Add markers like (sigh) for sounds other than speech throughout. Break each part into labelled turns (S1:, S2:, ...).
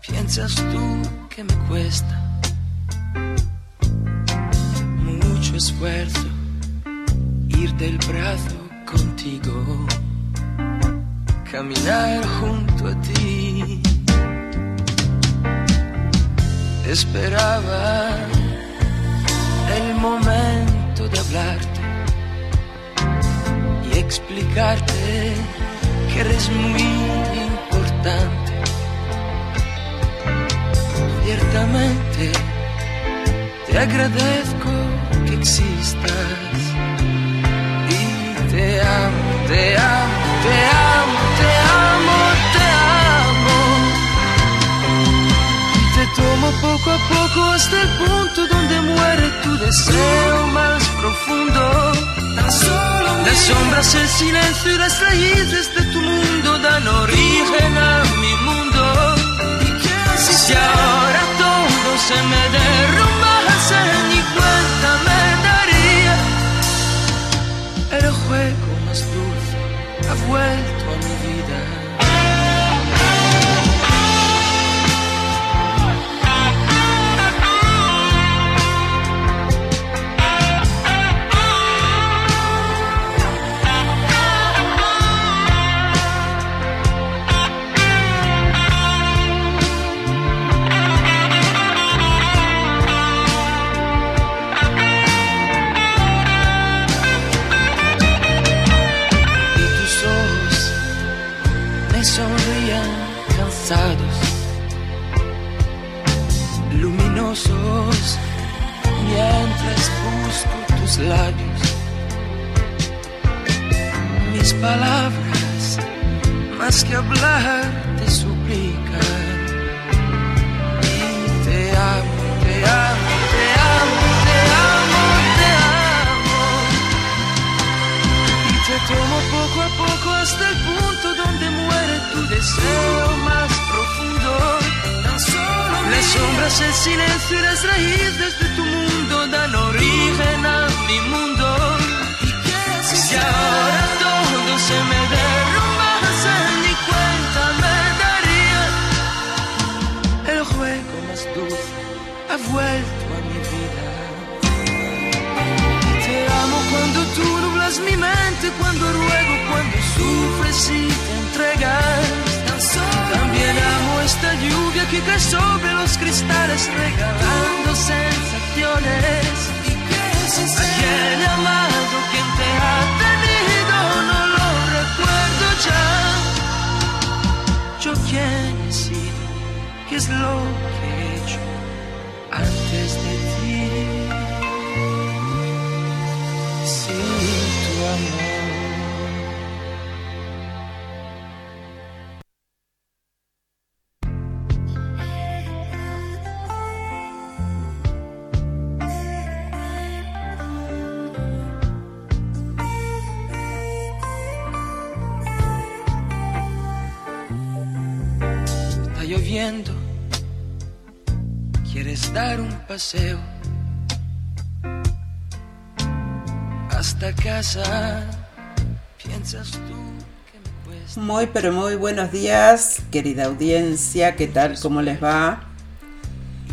S1: Piensas tú que me cuesta mucho esfuerzo ir del brazo contigo, caminar junto a ti. Esperaba el momento de hablarte y explicarte que eres muy importante. Ciertamente te agradezco que existas y te amo, te amo, te amo, te amo, te amo. Y te tomo poco a poco hasta el punto donde muere tu deseo más profundo. Las sombras, el silencio y las raíces de tu mundo dan origen a mi mundo. Si ahora todo se me derrumbase, ni cuenta me daría. El juego más dulce ha vuelto cuando ruego, cuando sufres y te entregas. También amo esta lluvia que cae sobre los cristales, regalando sensaciones. Aquel amado quien te ha tenido, no lo recuerdo ya. Yo quién he sido, qué es lo que he hecho antes de ti. Sin tu amor. Paseo
S2: hasta casa. ¿Piensas tú? que me cuesta?
S3: Muy pero muy buenos días, querida audiencia, ¿qué tal? ¿Cómo les va?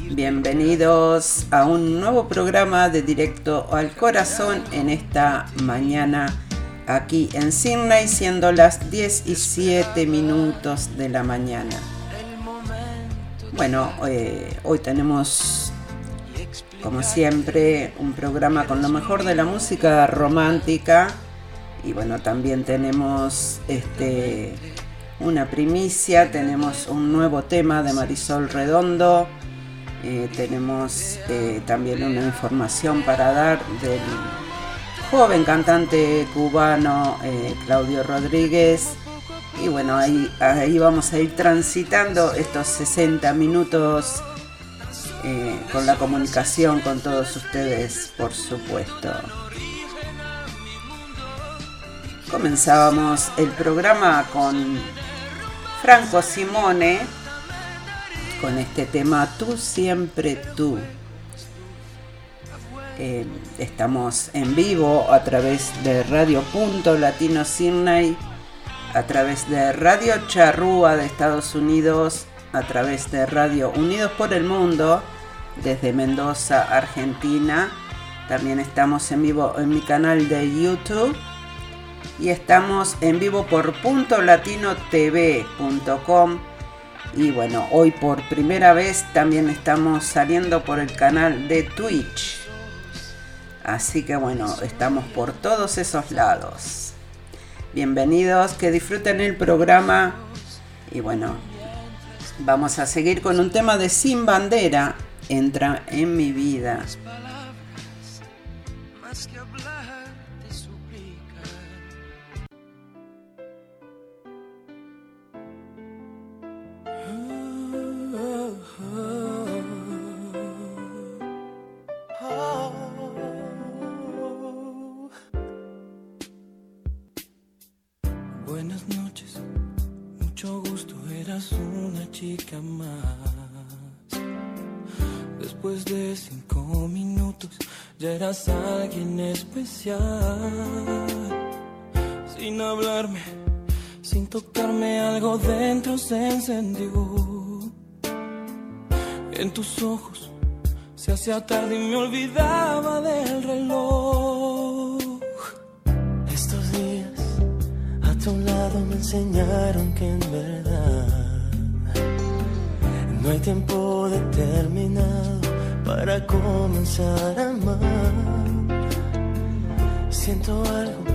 S3: Bienvenidos a un nuevo programa de Directo al Corazón en esta mañana aquí en Sydney, siendo las 17 minutos de la mañana. Bueno, eh, hoy tenemos, como siempre, un programa con lo mejor de la música romántica y bueno, también tenemos este, una primicia, tenemos un nuevo tema de Marisol Redondo. Eh, tenemos eh, también una información para dar del joven cantante cubano eh, Claudio Rodríguez. Y bueno, ahí, ahí vamos a ir transitando estos 60 minutos eh, con la comunicación con todos ustedes, por supuesto. Comenzábamos el programa con Franco Simone con este tema Tú siempre tú. Eh, estamos en vivo a través de Radio Punto Latino Sydney, a través de Radio Charrúa de Estados Unidos, a través de Radio Unidos por el Mundo desde Mendoza, Argentina. También estamos en vivo en mi canal de YouTube y estamos en vivo por puntolatinotv.com y bueno, hoy por primera vez también estamos saliendo por el canal de Twitch. Así que bueno, estamos por todos esos lados. Bienvenidos, que disfruten el programa. Y bueno, vamos a seguir con un tema de Sin Bandera. Entra en mi vida.
S2: Tocarme, algo dentro se encendió. En tus ojos se hacía tarde y me olvidaba del reloj. Estos días a tu lado me enseñaron que en verdad no hay tiempo determinado para comenzar a amar. Siento algo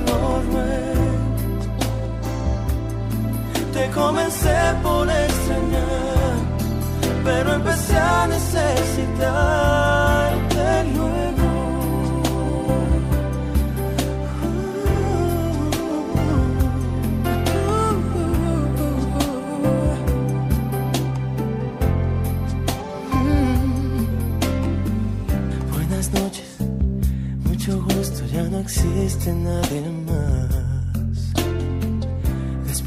S2: Comencé por extrañar, pero empecé a necesitarte luego. Buenas noches, mucho gusto, ya no existe nadie más.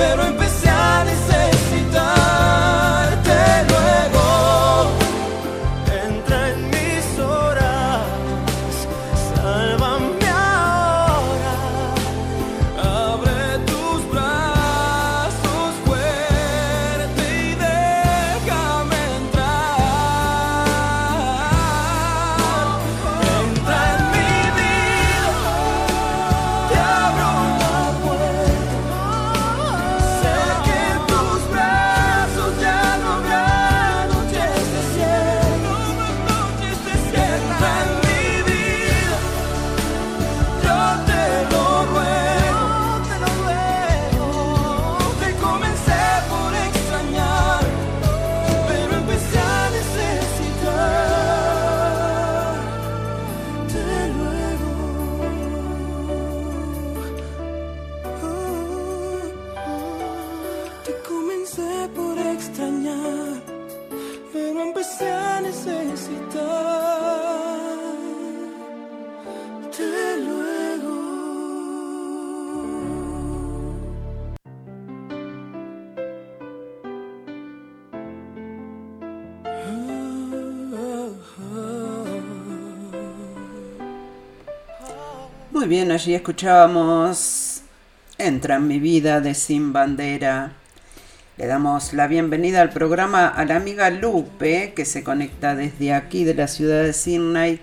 S2: Pero
S3: bien, allí escuchábamos Entra en mi vida de Sin Bandera. Le damos la bienvenida al programa a la amiga Lupe, que se conecta desde aquí de la ciudad de Sydney,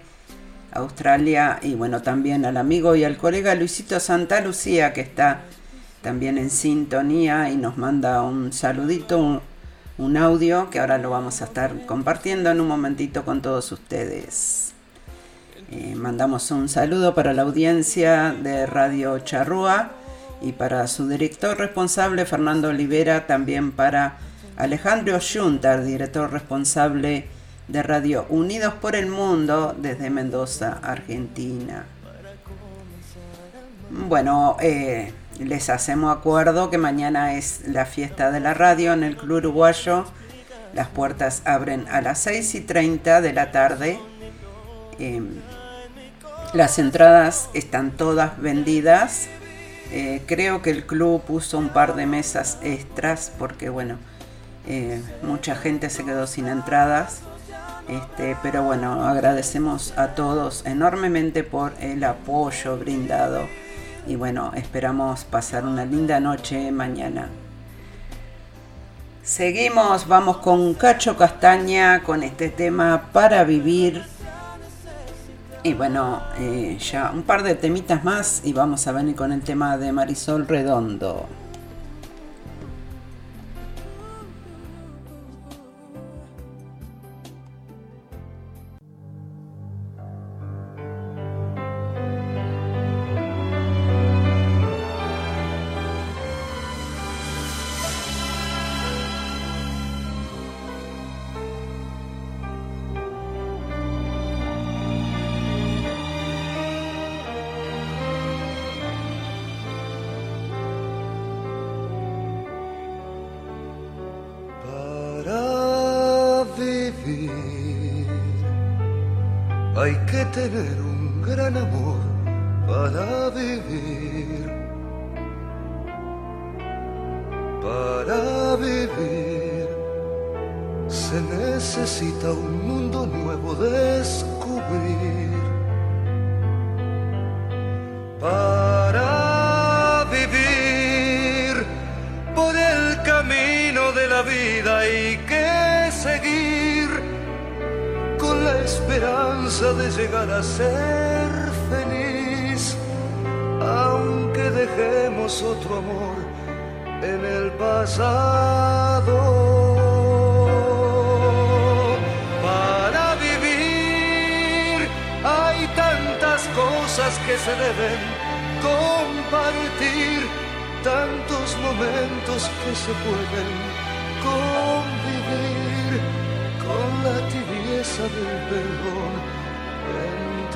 S3: Australia, y bueno, también al amigo y al colega Luisito Santa Lucía, que está también en sintonía y nos manda un saludito, un, audio que ahora lo vamos a estar compartiendo en un momentito con todos ustedes. Eh, mandamos un saludo para la audiencia de Radio Charrúa y para su director responsable Fernando Olivera, también para Alejandro Juntar, director responsable de Radio Unidos por el Mundo desde Mendoza, Argentina. Bueno, eh, les hacemos acuerdo que mañana es la fiesta de la radio en el Club Uruguayo. Las puertas abren a las 6 y 30 de la tarde. Em, las entradas están todas vendidas. Eh, creo que el club puso un par de mesas extras porque, bueno, eh, mucha gente se quedó sin entradas. Este, pero bueno, agradecemos a todos enormemente por el apoyo brindado. Y bueno, esperamos pasar una linda noche mañana. Seguimos, vamos con Cacho Castaña con este tema para vivir y bueno, eh, ya un par de temitas más y vamos a venir con el tema de Marisol Redondo.
S4: ser feliz, aunque dejemos otro amor en el pasado. Para vivir hay tantas cosas que se deben compartir, tantos momentos que se pueden convivir con la tibieza del perdón.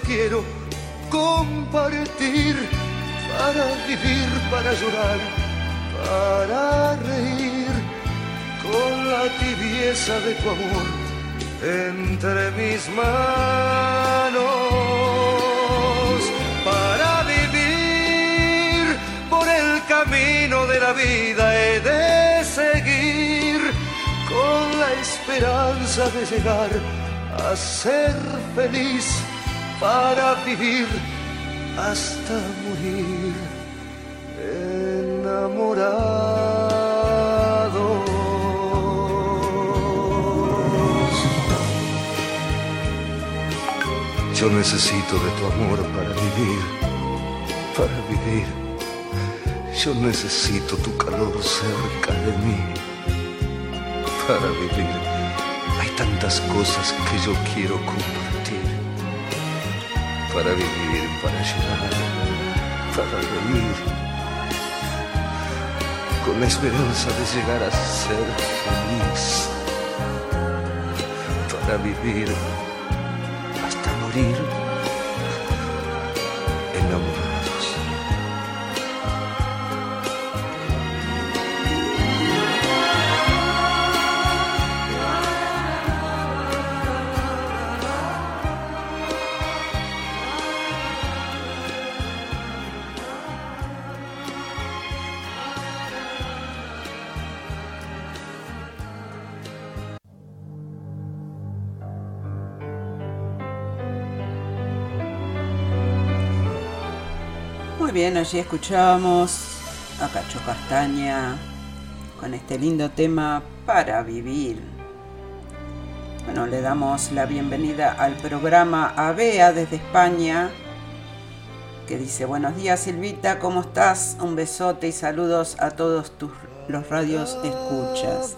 S4: quiero compartir para vivir, para llorar, para reír con la tibieza de tu amor entre mis manos. Para vivir por el camino de la vida he de seguir con la esperanza de llegar a ser feliz para vivir hasta morir enamorados. Yo necesito de tu amor para vivir, para vivir. Yo necesito tu calor cerca de mí para vivir. Tantas cosas que yo quiero compartir para vivir, para llorar, para reír, con la esperanza de llegar a ser feliz, para vivir hasta morir,
S3: Bien, allí escuchábamos a Cacho Castaña con este lindo tema para vivir. Bueno, le damos la bienvenida al programa ABEA desde España, que dice, buenos días Silvita, ¿cómo estás? Un besote y saludos a todos tus los radios escuchas.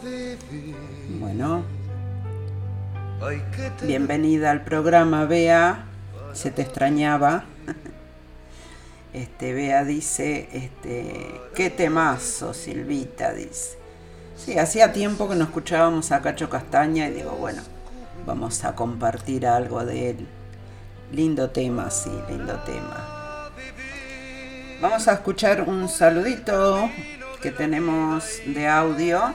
S3: Bueno, bienvenida al programa Bea, se te extrañaba. Este, Bea dice, este, qué temazo, Silvita, dice. Sí, hacía tiempo que no escuchábamos a Cacho Castaña y digo, bueno, vamos a compartir algo de él. Lindo tema, sí, lindo tema. Vamos a escuchar un saludito que tenemos de audio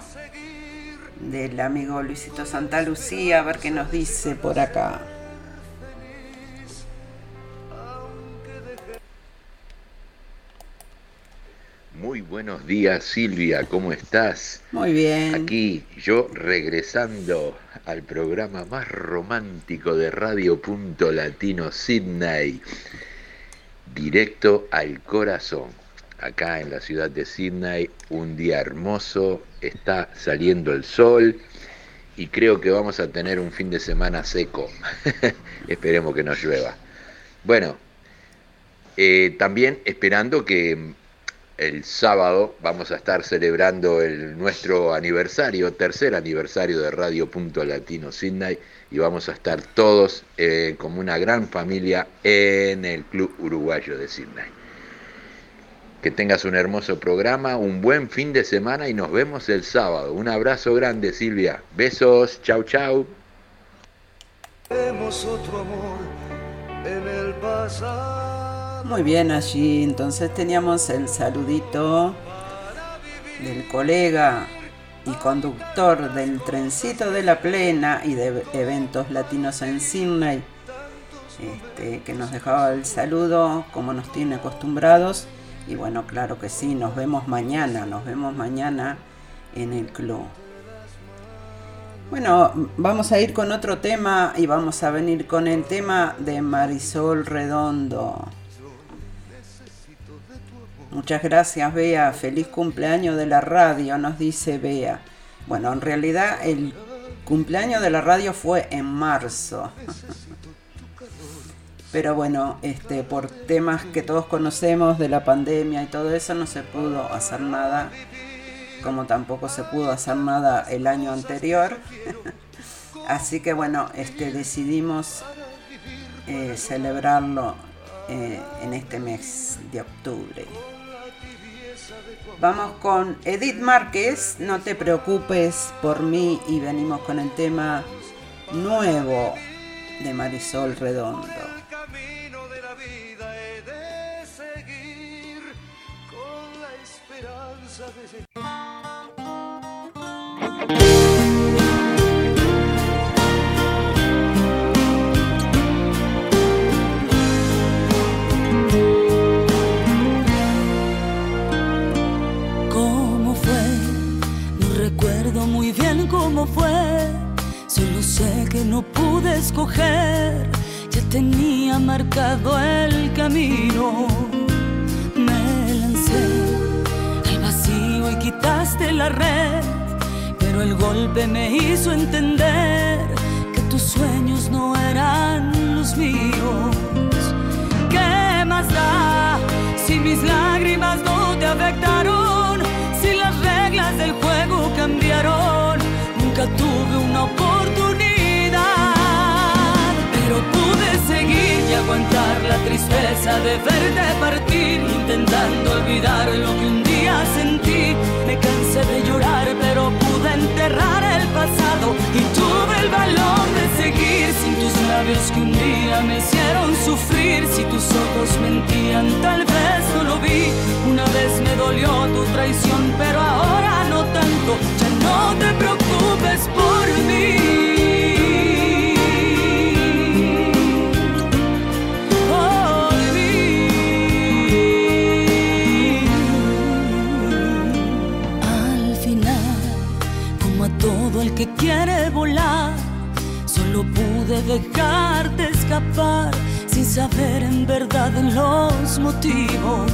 S3: del amigo Luisito Santa Lucía, a ver qué nos dice por acá.
S5: Muy buenos días Silvia, ¿cómo estás?
S3: Muy bien.
S5: Aquí yo regresando al programa más romántico de Radio Punto Latino Sydney, directo al corazón. Acá en la ciudad de Sydney, un día hermoso, está saliendo el sol y creo que vamos a tener un fin de semana seco. (laughs) Esperemos que no llueva. Bueno, eh, también esperando que el sábado vamos a estar celebrando el, nuestro aniversario, tercer aniversario de Radio Punto Latino Sydney y vamos a estar todos eh, como una gran familia en el Club Uruguayo de Sydney. Que tengas un hermoso programa, un buen fin de semana y nos vemos el sábado. Un abrazo grande Silvia. Besos, chau chau.
S4: otro amor en el pasado.
S3: Muy bien allí, entonces teníamos el saludito del colega y conductor del trencito de la plena y de eventos latinos en Sydney, este, que nos dejaba el saludo como nos tiene acostumbrados. Y bueno, claro que sí, nos vemos mañana, nos vemos mañana en el club. Bueno, vamos a ir con otro tema y vamos a venir con el tema de Marisol Redondo. Muchas gracias, Bea. Feliz cumpleaños de la radio, nos dice Bea. Bueno, en realidad el cumpleaños de la radio fue en marzo. (laughs) Pero bueno, este, por temas que todos conocemos de la pandemia y todo eso, no se pudo hacer nada, como tampoco se pudo hacer nada el año anterior. (laughs) Así que bueno, este, decidimos eh, celebrarlo eh, en este mes de octubre. Vamos con Edith Márquez, no te preocupes por mí y venimos con el tema nuevo de Marisol Redondo.
S6: Muy bien cómo fue. Solo sé que no pude escoger. Ya tenía marcado el camino. Me lancé al vacío y quitaste la red. Pero el golpe me hizo entender que tus sueños no eran los míos. Tristeza de verte partir, intentando olvidar lo que un día sentí. Me cansé de llorar, pero pude enterrar el pasado y tuve el valor de seguir sin tus labios que un día me hicieron sufrir. Si tus ojos mentían, tal vez no lo vi. Una vez me dolió tu traición, pero ahora no tanto. Ya no te preocupes por mí. Que quiere volar, solo pude dejarte escapar sin saber en verdad los motivos.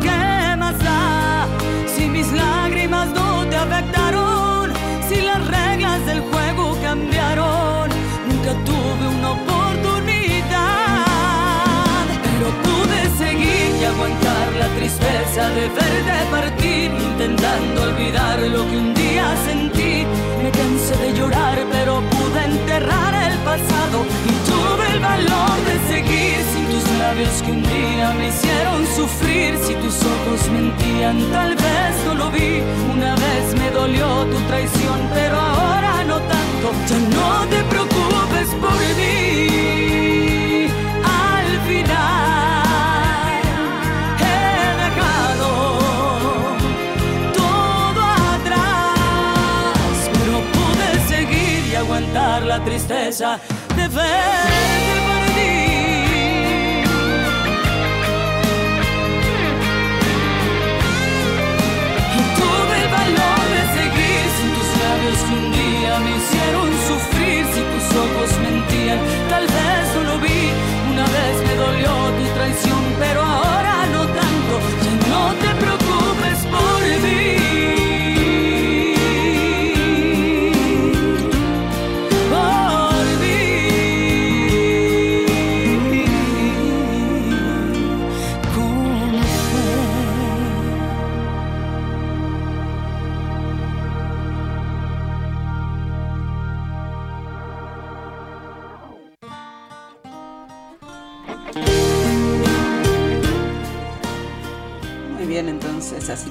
S6: ¿Qué más da si mis lágrimas no te afectaron? Si las reglas del juego cambiaron, nunca tuve una oportunidad, pero pude seguir y aguantar la tristeza de verte partir, intentando olvidar lo que valor de seguir sin tus labios que un día me hicieron sufrir. Si tus ojos mentían, tal vez no lo vi. Una vez me dolió tu traición, pero ahora no tanto. Ya no te preocupes por mí. Al final he dejado todo atrás, pero pude seguir y aguantar la tristeza de verte pero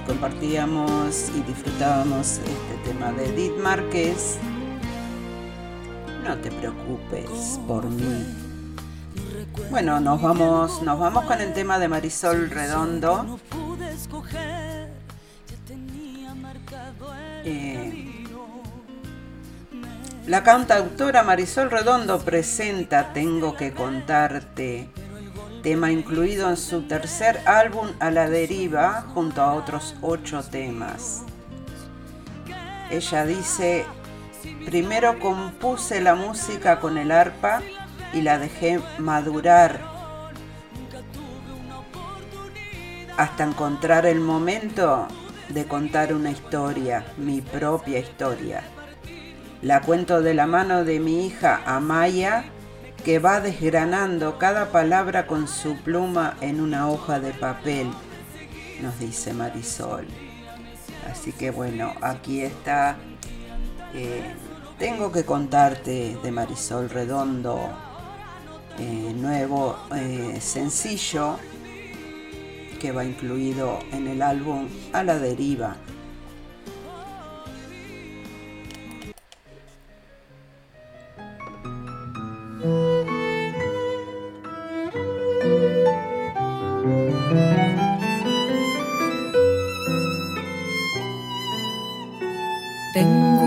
S3: compartíamos y disfrutábamos este tema de Edith Márquez. No te preocupes por mí. Bueno, nos vamos, nos vamos con el tema de Marisol Redondo. Eh, la cantautora Marisol Redondo presenta Tengo que contarte, tema incluido en su tercer álbum A la deriva, junto a otros ocho temas. Ella dice, primero compuse la música con el arpa y la dejé madurar hasta encontrar el momento de contar una historia, mi propia historia. La cuento de la mano de mi hija Amaya, que va desgranando cada palabra con su pluma en una hoja de papel, nos dice Marisol. Así que bueno, aquí está. eh, tengo que contarte de Marisol Redondo, eh, nuevo eh, sencillo que va incluido en el álbum A la deriva.
S7: Tengo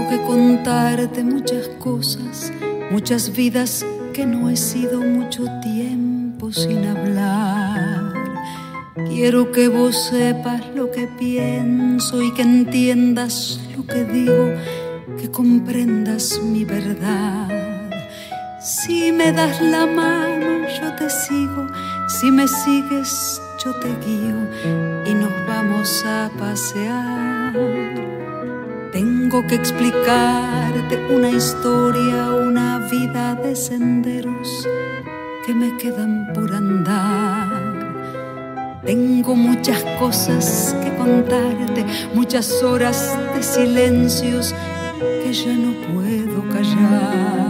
S7: que contarte muchas cosas, muchas vidas que no he sido mucho tiempo sin hablar. Quiero que vos sepas lo que pienso y que entiendas lo que digo, que comprendas mi verdad. Si me das la mano, yo te sigo, si me sigues, yo te guío y nos vamos a pasear. Tengo que explicarte una historia, una vida de senderos que me quedan por andar. Tengo muchas cosas que contarte, muchas horas de silencios que ya no puedo callar.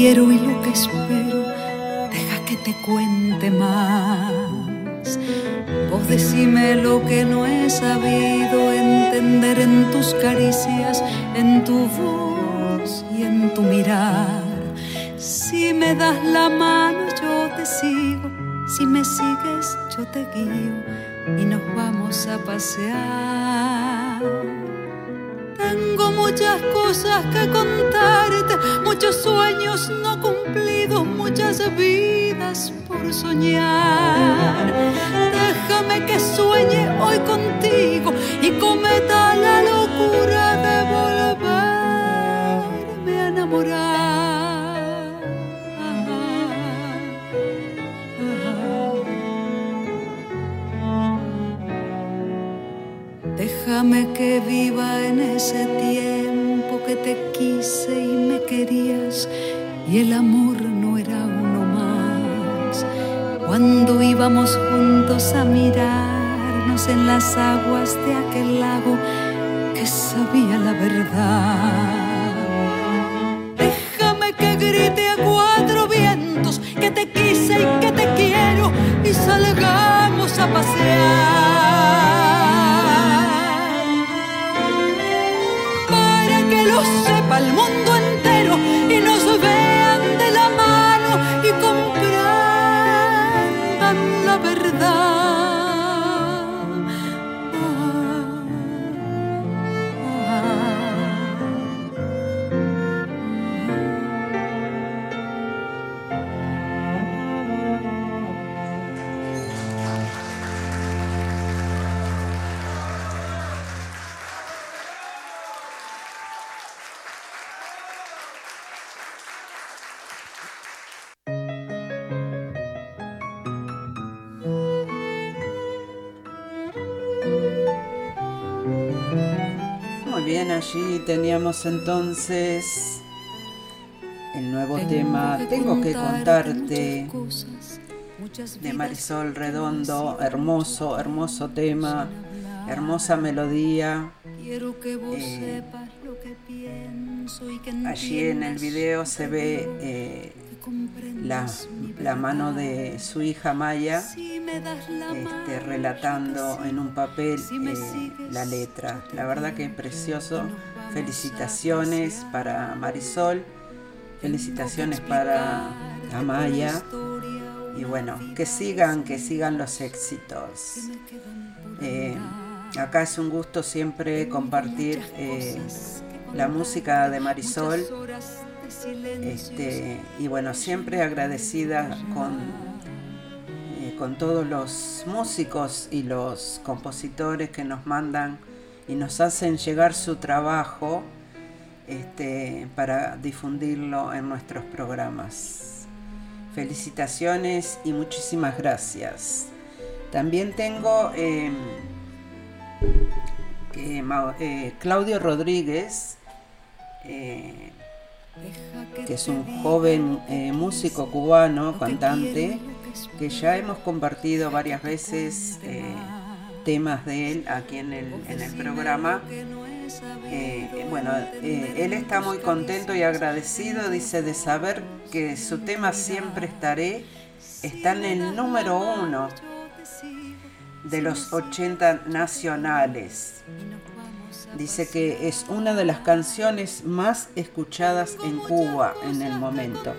S7: Quiero y lo que espero. Deja que te cuente más. Vos decime lo que no he sabido entender en tus caricias, en tu voz y tu mirar. Si me das la mano, yo te sigo. Si me sigues, yo te guío y nos vamos a pasear. Muchas cosas que contarte, muchos sueños no cumplidos, muchas vidas por soñar. Déjame que sueñe hoy contigo y cometa la locura de volverme a enamorar. Déjame que viva en ese tiempo te quise y me querías y el amor no era uno más. Cuando íbamos juntos a mirarnos en las aguas de aquel lago que sabía la verdad. Déjame que grite a cuatro vientos que te quise y que te quiero y salgamos a pasear. El mundo
S3: allí teníamos entonces el nuevo tema Tengo que contarte de Marisol Redondo, hermoso, hermoso tema, hermosa melodía. Eh, allí en el video se ve eh, la, la, mano de su hija Maya este, relatando en un papel eh, la letra. La verdad que es precioso. Felicitaciones para Marisol, felicitaciones para Amaya. Y bueno, que sigan, que sigan los éxitos. Eh, acá es un gusto siempre compartir eh, la música de Marisol. Este, y bueno, siempre agradecida con, eh, con todos los músicos y los compositores que nos mandan y nos hacen llegar su trabajo este, para difundirlo en nuestros programas. Felicitaciones y muchísimas gracias. También tengo eh, eh, Claudio Rodríguez, eh, que es un joven eh, músico cubano, cantante, que ya hemos compartido varias veces eh, temas de él aquí en el, programa. Eh, bueno, él está muy contento y agradecido, dice, de saber que su tema Siempre estaré está en el número uno de los 80 nacionales. Dice que es una de las canciones más escuchadas en Cuba en el momento.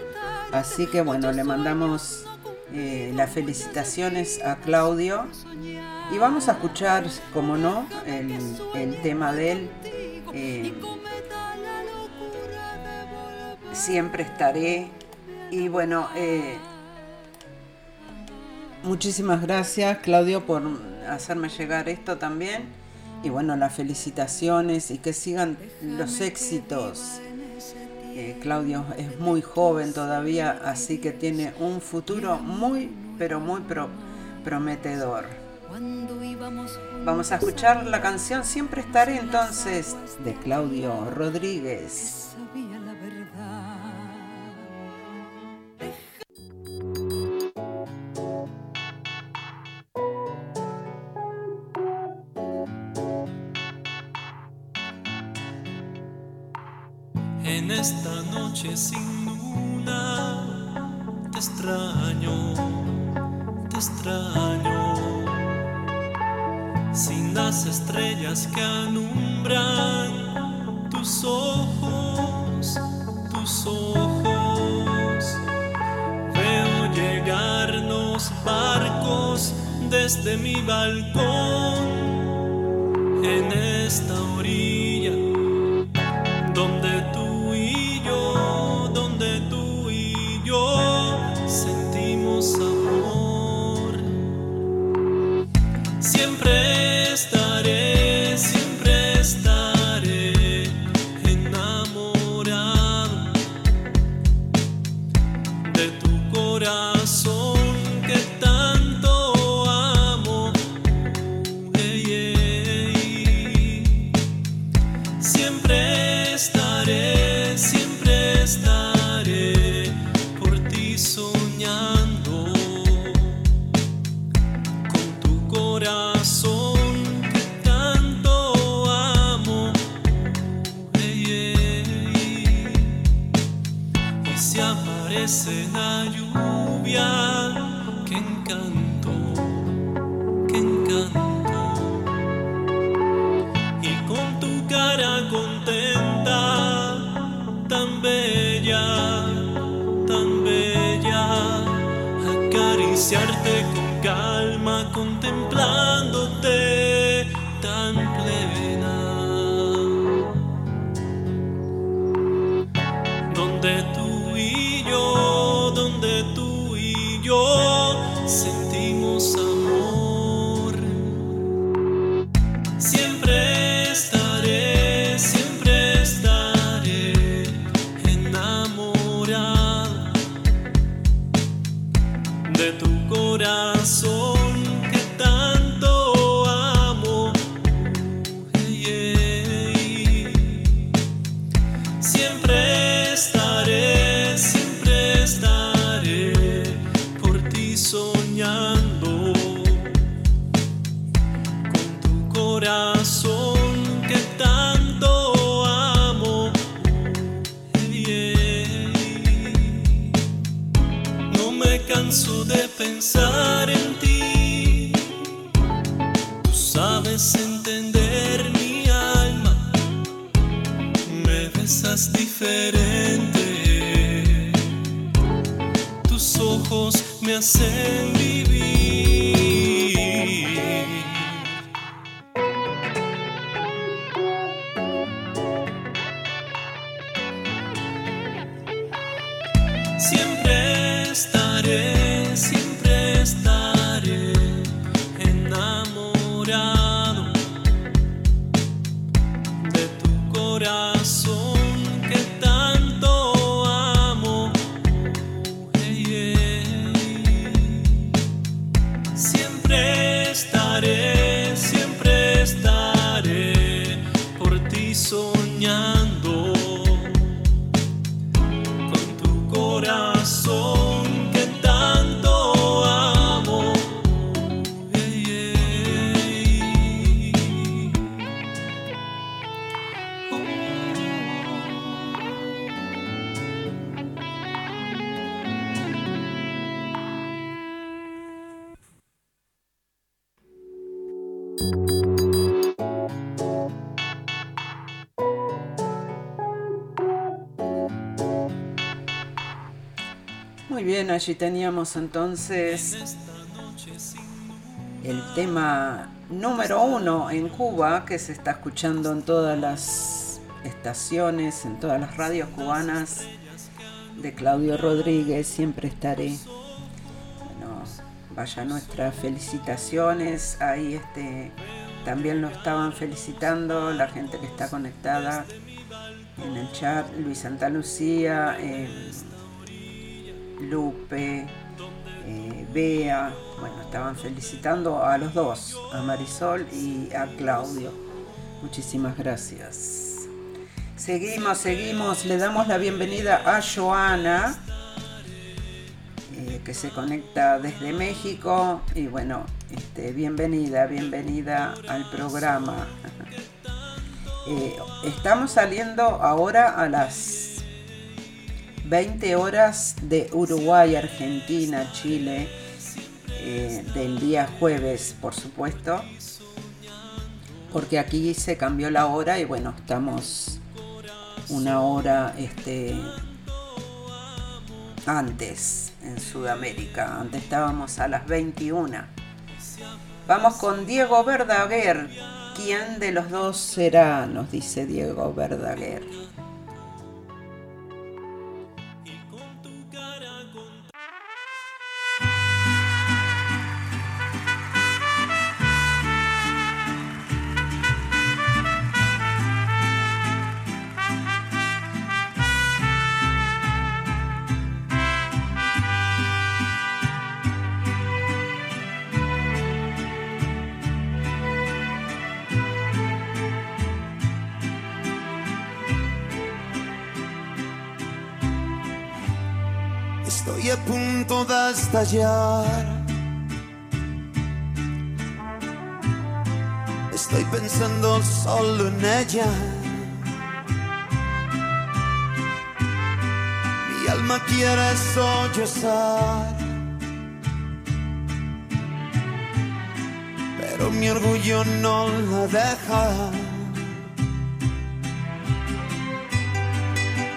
S3: Así que bueno, le mandamos eh, las felicitaciones a Claudio. Y vamos a escuchar, como no, el, tema de él. Eh, siempre estaré. Y bueno, eh, muchísimas gracias Claudio por hacerme llegar esto también. Y bueno, las felicitaciones y que sigan los éxitos. Eh, Claudio es muy joven todavía, así que tiene un futuro muy, pero muy pro prometedor. Vamos a escuchar la canción Siempre estaré entonces de Claudio Rodríguez.
S8: Esta noche sin luna te extraño, te extraño. Sin las estrellas que alumbran tus ojos, tus ojos. Veo llegar los barcos desde mi balcón en esta tú y yo sentimos amor. Canso de pensar en ti. Tú sabes entender mi alma me besas diferente. Tus ojos me hacen vivir.
S3: Bien, allí teníamos entonces el tema número uno en Cuba que se está escuchando en todas las estaciones, en todas las radios cubanas de Claudio Rodríguez, siempre estaré. Vaya nuestras felicitaciones, ahí este también lo estaban felicitando la gente que está conectada en el chat, Luis Santa Lucía, eh, Lupe, eh, Bea, bueno, estaban felicitando a los dos, a Marisol y a Claudio. Muchísimas gracias. Seguimos, seguimos, le damos la bienvenida a Joana, eh, que se conecta desde México. Y bueno, este, bienvenida, bienvenida al programa. (laughs) Eh, estamos saliendo ahora a las 20 horas de Uruguay, Argentina, Chile, eh, del día jueves, por supuesto, porque aquí se cambió la hora y bueno, estamos una hora este, antes. en Sudamérica. Antes estábamos a las 21. Vamos con Diego Verdaguer. ¿Quién de los dos será? Nos dice Diego Verdaguer.
S9: Estoy pensando solo en ella. Mi alma quiere sollozar. Pero mi orgullo no la deja.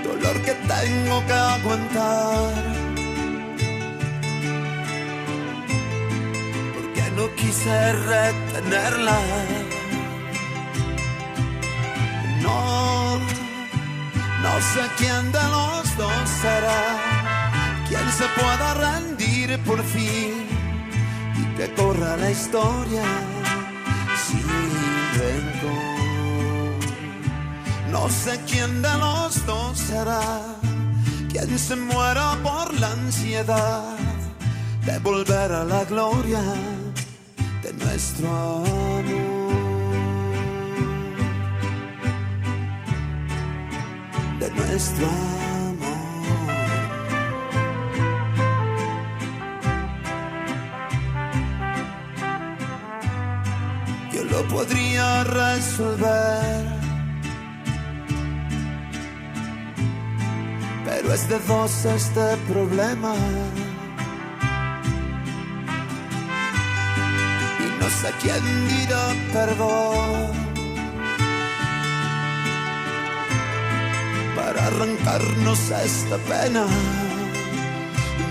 S9: Dolor que tengo que aguantar quise retenerla. No, no sé quién de los dos será quien se pueda rendir por fin y que corra la historia sin rencor. No sé quién de los dos será quien se muera por la ansiedad de volver a la gloria nuestro amor. De nuestro amor. Yo lo podría resolver. Pero es de dos este problema. A quien dirá perdón. Para arrancarnos esta pena.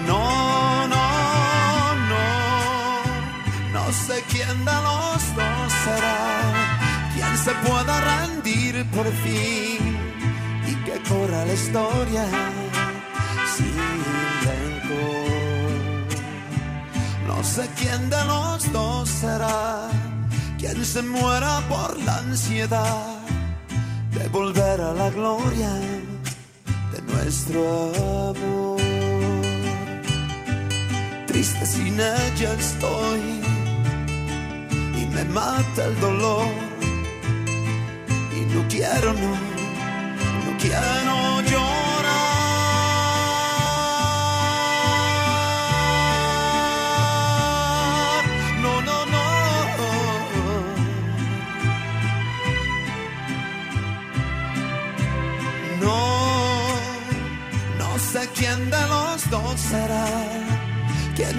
S9: No, no, no, no sé quién de los dos será. Quien se pueda rendir por fin. Y que corra la historia No sé quién de los dos será quien se muera por la ansiedad de volver a la gloria de nuestro amor. Triste sin ella estoy y me mata el dolor y no quiero, no, no quiero llorar.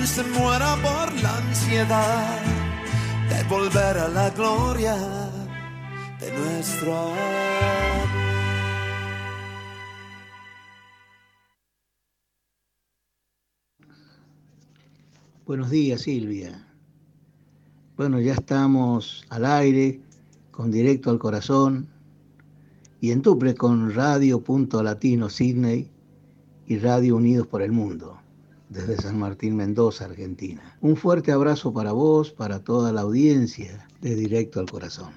S9: Se muera por la ansiedad de volver a la gloria de nuestro amor.
S10: Buenos días, Silvia. Bueno, ya estamos al aire con Directo al Corazón y en Tuple con Radio Punto Latino Sydney y Radio Unidos por el Mundo, desde San Martín Mendoza, Argentina. Un fuerte abrazo para vos, para toda la audiencia de Directo al Corazón.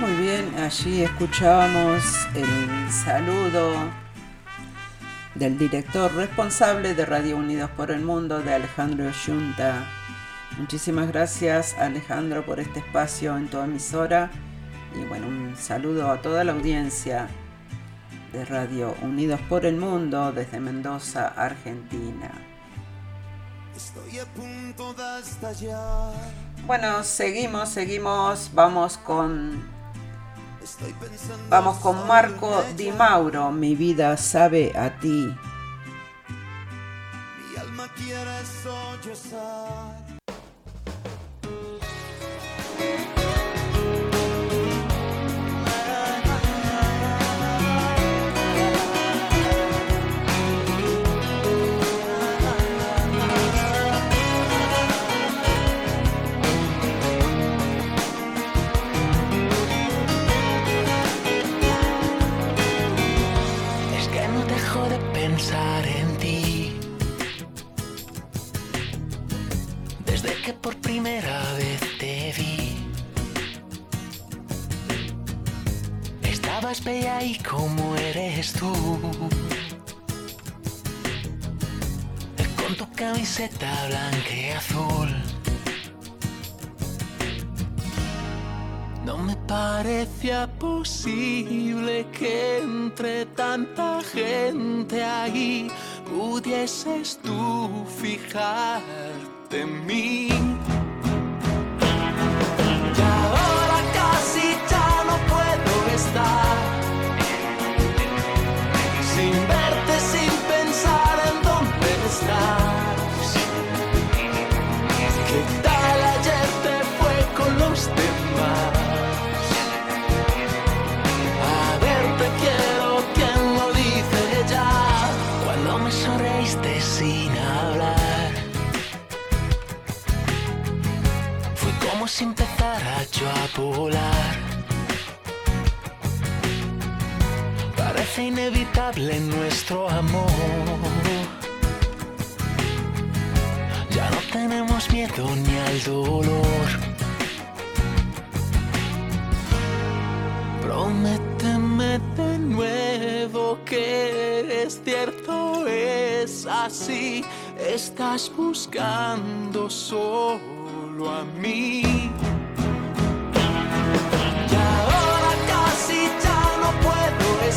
S3: Muy bien, allí escuchábamos el saludo del director responsable de Radio Unidos por el Mundo, de Alejandro Yunta Muchísimas gracias Alejandro por este espacio en tu emisora y bueno, un saludo a toda la audiencia de Radio Unidos por el Mundo desde Mendoza, Argentina. Estoy a punto de estallar. Bueno, seguimos, seguimos, vamos con Vamos con Marco Di Mauro, mi vida sabe a ti. Mi alma quiere sollozar.
S11: Y como eres tú. Con tu camiseta blanca y azul. No me parecía posible que entre tanta gente ahí pudieses tú fijarte en mí. Parece inevitable nuestro amor. Ya no tenemos miedo ni al dolor. Prométeme de nuevo que es cierto, es así. Estás buscando solo a mí.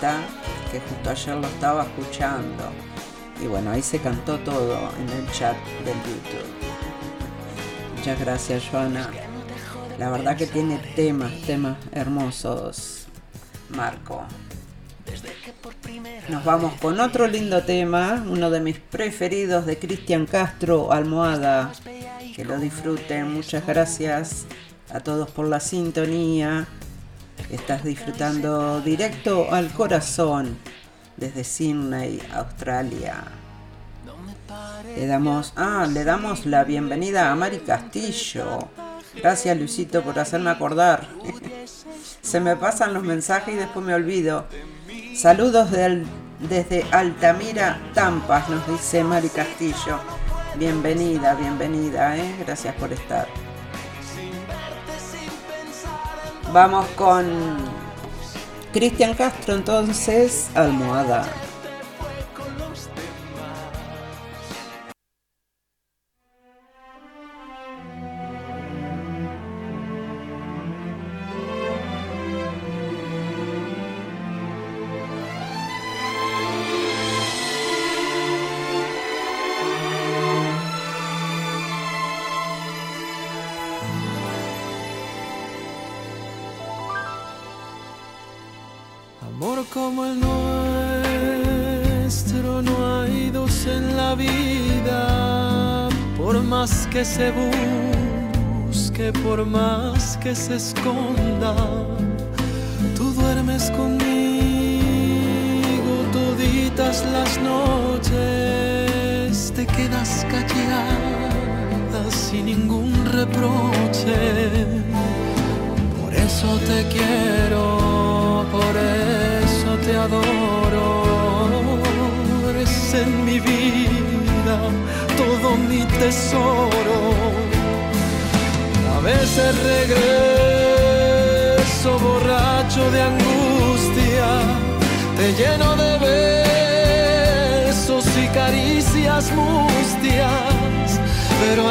S11: que
S3: justo ayer lo estaba escuchando. Y bueno, ahí se cantó todo en el chat del YouTube. Muchas gracias, Joana. La verdad que tiene temas, temas hermosos, Marco. Nos vamos con otro lindo tema, uno de mis preferidos de Cristian Castro, Almohada. Que lo disfruten, muchas gracias a todos por la sintonía. Estás disfrutando directo al corazón desde Sydney, Australia. Le damos, ah, le damos la bienvenida a Mari Castillo. Gracias Luisito por hacerme acordar. (laughs) Se me pasan los mensajes y después me olvido. Saludos del- desde Altamira, Tampas, nos dice Mari Castillo. Bienvenida, bienvenida, ¿eh? gracias por estar. Vamos con Cristian Castro entonces, almohada.
S1: Que se busque, por más que se esconda, tú duermes conmigo toditas las noches, te quedas callada sin ningún reproche. Por eso te quiero, por eso te adoro. Eres en mi vida mi tesoro. A veces regreso borracho de angustia, te lleno de besos y caricias mustias, pero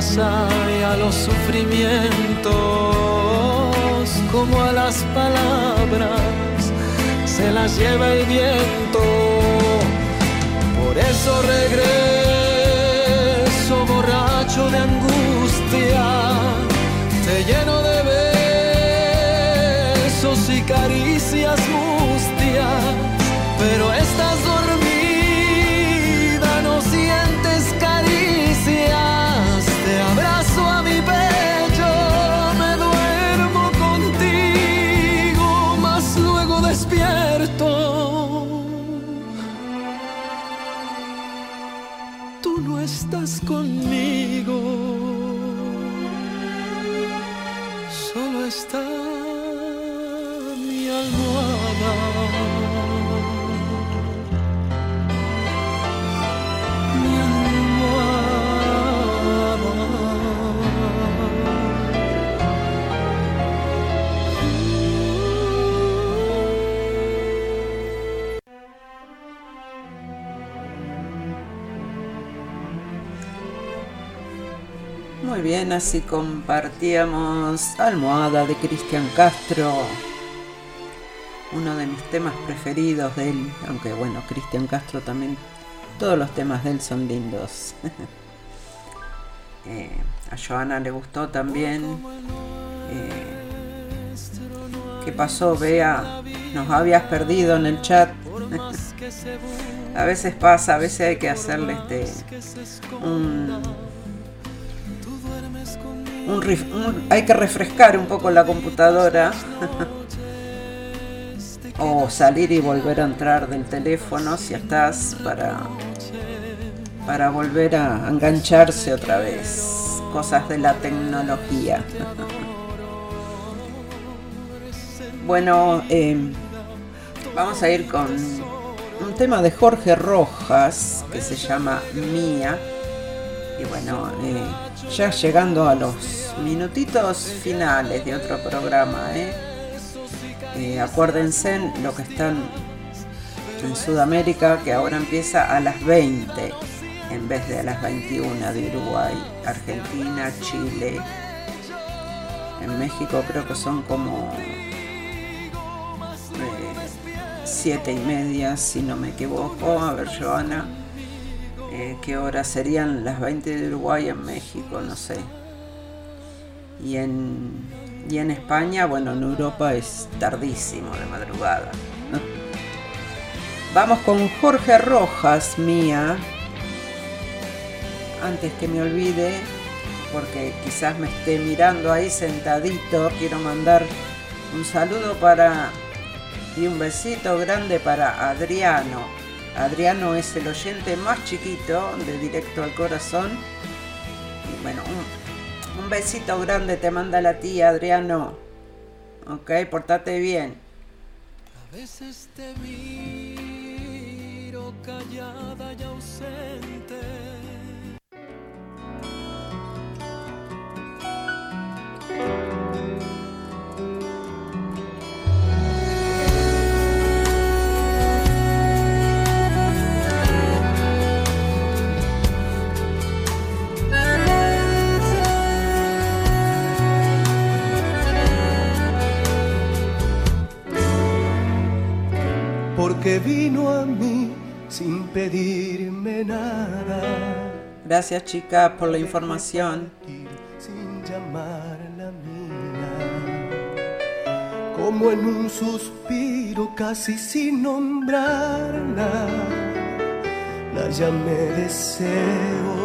S1: y a los sufrimientos como a las palabras se las lleva el viento. Por eso regreso borracho de angustia, te lleno de besos y caricias
S3: Bien, así compartíamos Almohada de Cristian Castro, uno de mis temas preferidos de él, aunque bueno, Cristian Castro también, todos los temas de él son lindos. (laughs) Eh, a Joana le gustó también. Eh, ¿Qué pasó, Bea? Nos habías perdido en el chat. (laughs) a veces pasa, a veces hay que hacerle este hay que refrescar un poco la computadora. (laughs) O salir y volver a entrar del teléfono si estás para para volver a engancharse otra vez. Cosas de la tecnología. (laughs) Bueno eh, vamos a ir con un tema de Jorge Rojas que se llama Mía. Y bueno, eh, ya llegando a los minutitos finales de otro programa, ¿eh? Eh, acuérdense en lo que están en Sudamérica, que ahora empieza a las 20 en vez de a las 21 de Uruguay, Argentina, Chile. En México creo que son como eh, siete y media, si no me equivoco. A ver, Joana. ¿Qué hora serían las 20 de Uruguay en México? No sé. Y en, y en España, bueno, en Europa es tardísimo de madrugada. Vamos con Jorge Rojas, mía. Antes que me olvide, porque quizás me esté mirando ahí sentadito, quiero mandar un saludo para y un besito grande para Adriano. Adriano es el oyente más chiquito de Directo al Corazón. Y bueno, un, besito grande te manda la tía Adriano. Ok, portate bien.
S8: A veces te miro callada y ausente.
S12: Porque vino a mí sin pedirme nada.
S3: Gracias chicas por la información.
S12: Sin llamarla mía, como en un suspiro casi sin nombrarla, la llamé deseo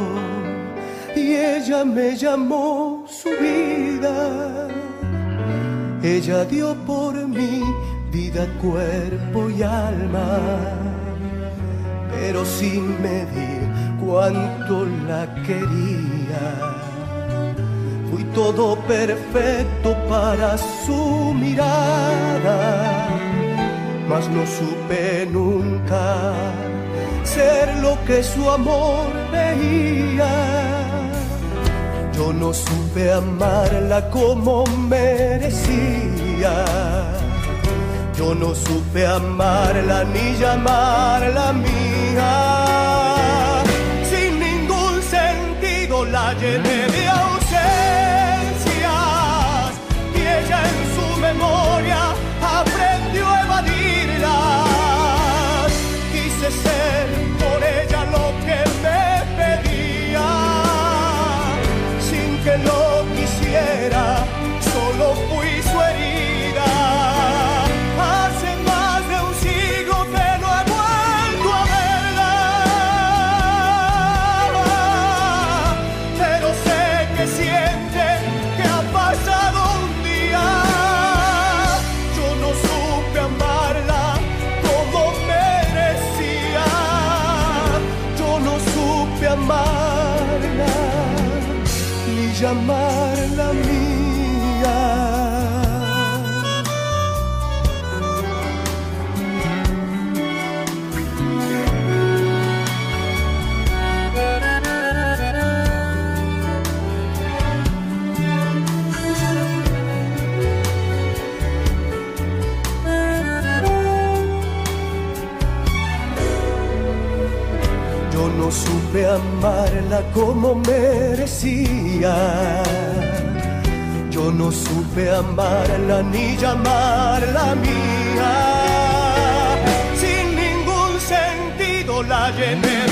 S12: y ella me llamó su vida. Ella dio por mí vida, cuerpo y alma, pero sin medir cuánto la quería. Fui todo perfecto para su mirada, mas no supe nunca ser lo que su amor veía. Yo no supe amarla como merecía yo no supe amarla ni llamarla mía. Sin ningún sentido la llené supe amarla como merecía. Yo no supe amarla ni llamarla mía. Sin ningún sentido la llené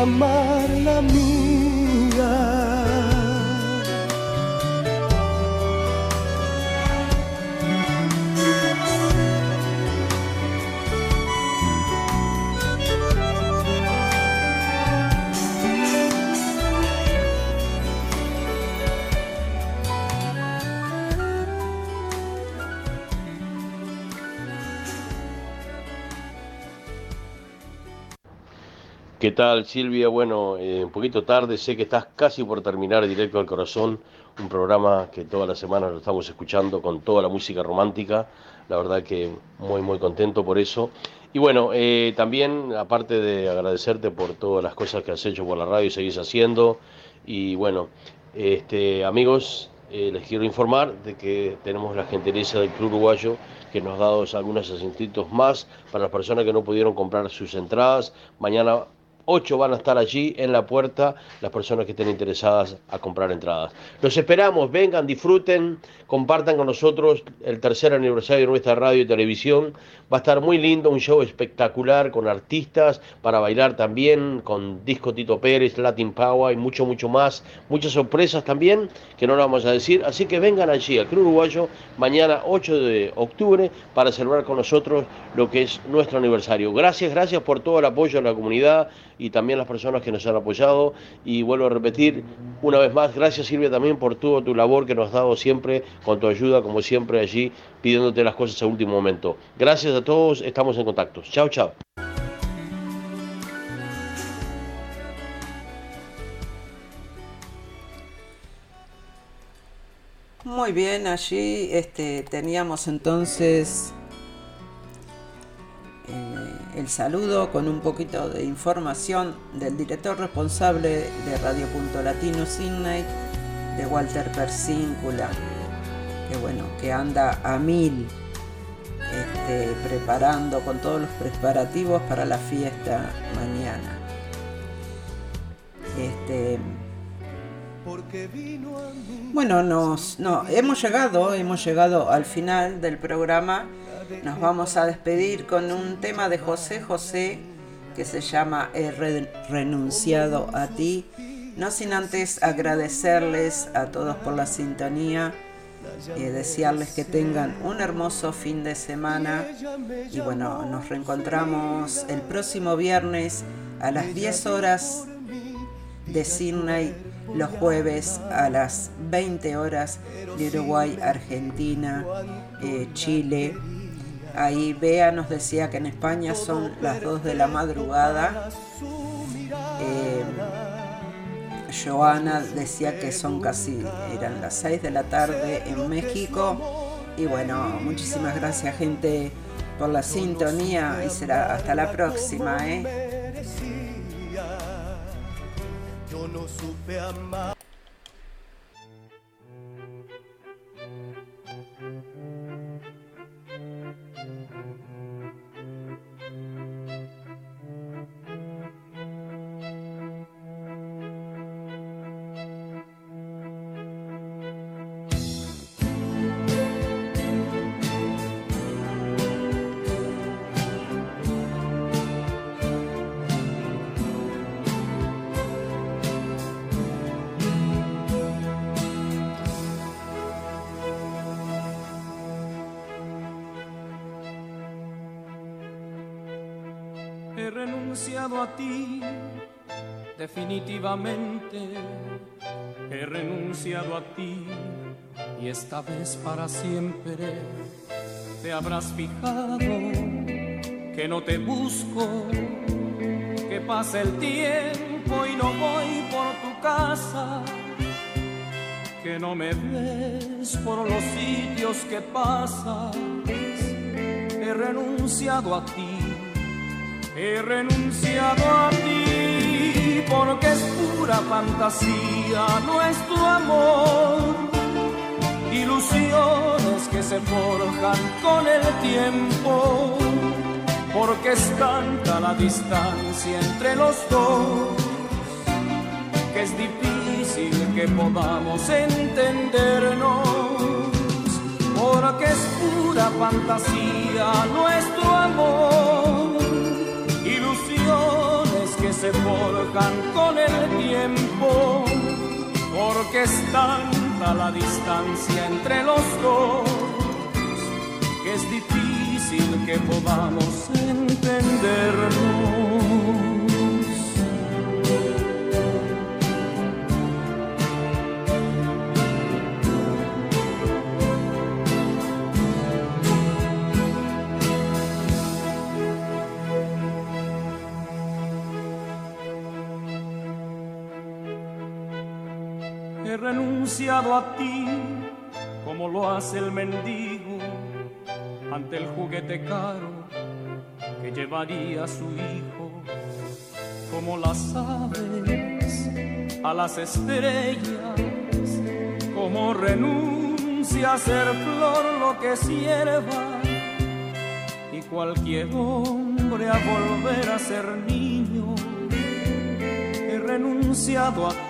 S12: ni llamarla
S13: tal Silvia? Bueno, eh, un poquito tarde, sé que estás casi por terminar Directo al Corazón, un programa que todas las semanas lo estamos escuchando con toda la música romántica, la verdad que muy muy contento por eso. Y bueno, eh, también aparte de agradecerte por todas las cosas que has hecho por la radio y seguís haciendo, y bueno, este, amigos, eh, les quiero informar de que tenemos la gentileza del Club Uruguayo que nos ha dado algunos asientitos más para las personas que no pudieron comprar sus entradas. Mañana Ocho van a estar allí en la puerta las personas que estén interesadas a comprar entradas. Los esperamos, vengan, disfruten, compartan con nosotros el tercer aniversario de nuestra radio y televisión. Va a estar muy lindo, un show espectacular con artistas para bailar también, con Disco Tito Pérez, Latin Power y mucho, mucho más. Muchas sorpresas también que no lo vamos a decir. Así que vengan allí al Club Uruguayo mañana 8 de octubre para celebrar con nosotros lo que es nuestro aniversario. Gracias, gracias por todo el apoyo a la comunidad y también las personas que nos han apoyado. Y vuelvo a repetir una vez más, gracias Silvia también por toda tu labor que nos has dado siempre, con tu ayuda, como siempre allí, pidiéndote las cosas a último momento. Gracias a todos, estamos en contacto. Chao, chao.
S3: Muy bien, allí este, teníamos entonces el saludo con un poquito de información del director responsable de Radio Punto Latino Sydney, de Walter Persíncula, que bueno, que anda a mil este, preparando con todos los preparativos para la fiesta mañana. Este, bueno, nos, no, hemos llegado, hemos llegado al final del programa nos vamos a despedir con un tema de José José que se llama He renunciado a ti. No sin antes agradecerles a todos por la sintonía y desearles que tengan un hermoso fin de semana. Y bueno, nos reencontramos el próximo viernes a las 10 horas de Sydney, los jueves a las 20 horas de Uruguay, Argentina, eh, Chile Ahí Bea nos decía que en España son las 2 de la madrugada. Eh, Joana decía que son casi, eran las 6 de la tarde en México. Y bueno, muchísimas gracias gente por la sintonía y será hasta la próxima. ¿eh?
S14: A ti, definitivamente he renunciado a ti y esta vez para siempre te habrás fijado que no te busco, que pasa el tiempo y no voy por tu casa, que no me ves por los sitios que pasas, he renunciado a ti He renunciado a ti porque es pura fantasía nuestro amor. Ilusiones que se forjan con el tiempo, porque es tanta la distancia entre los dos que es difícil que podamos entendernos, porque es pura fantasía nuestro amor se forjan con el tiempo, porque es tanta la distancia entre los dos que es difícil que podamos entendernos. Renunciado a ti como lo hace el mendigo ante el juguete caro que llevaría a su hijo, como las aves a las estrellas, como renuncia a ser flor lo que sierva y cualquier hombre a volver a ser niño. He renunciado a ti,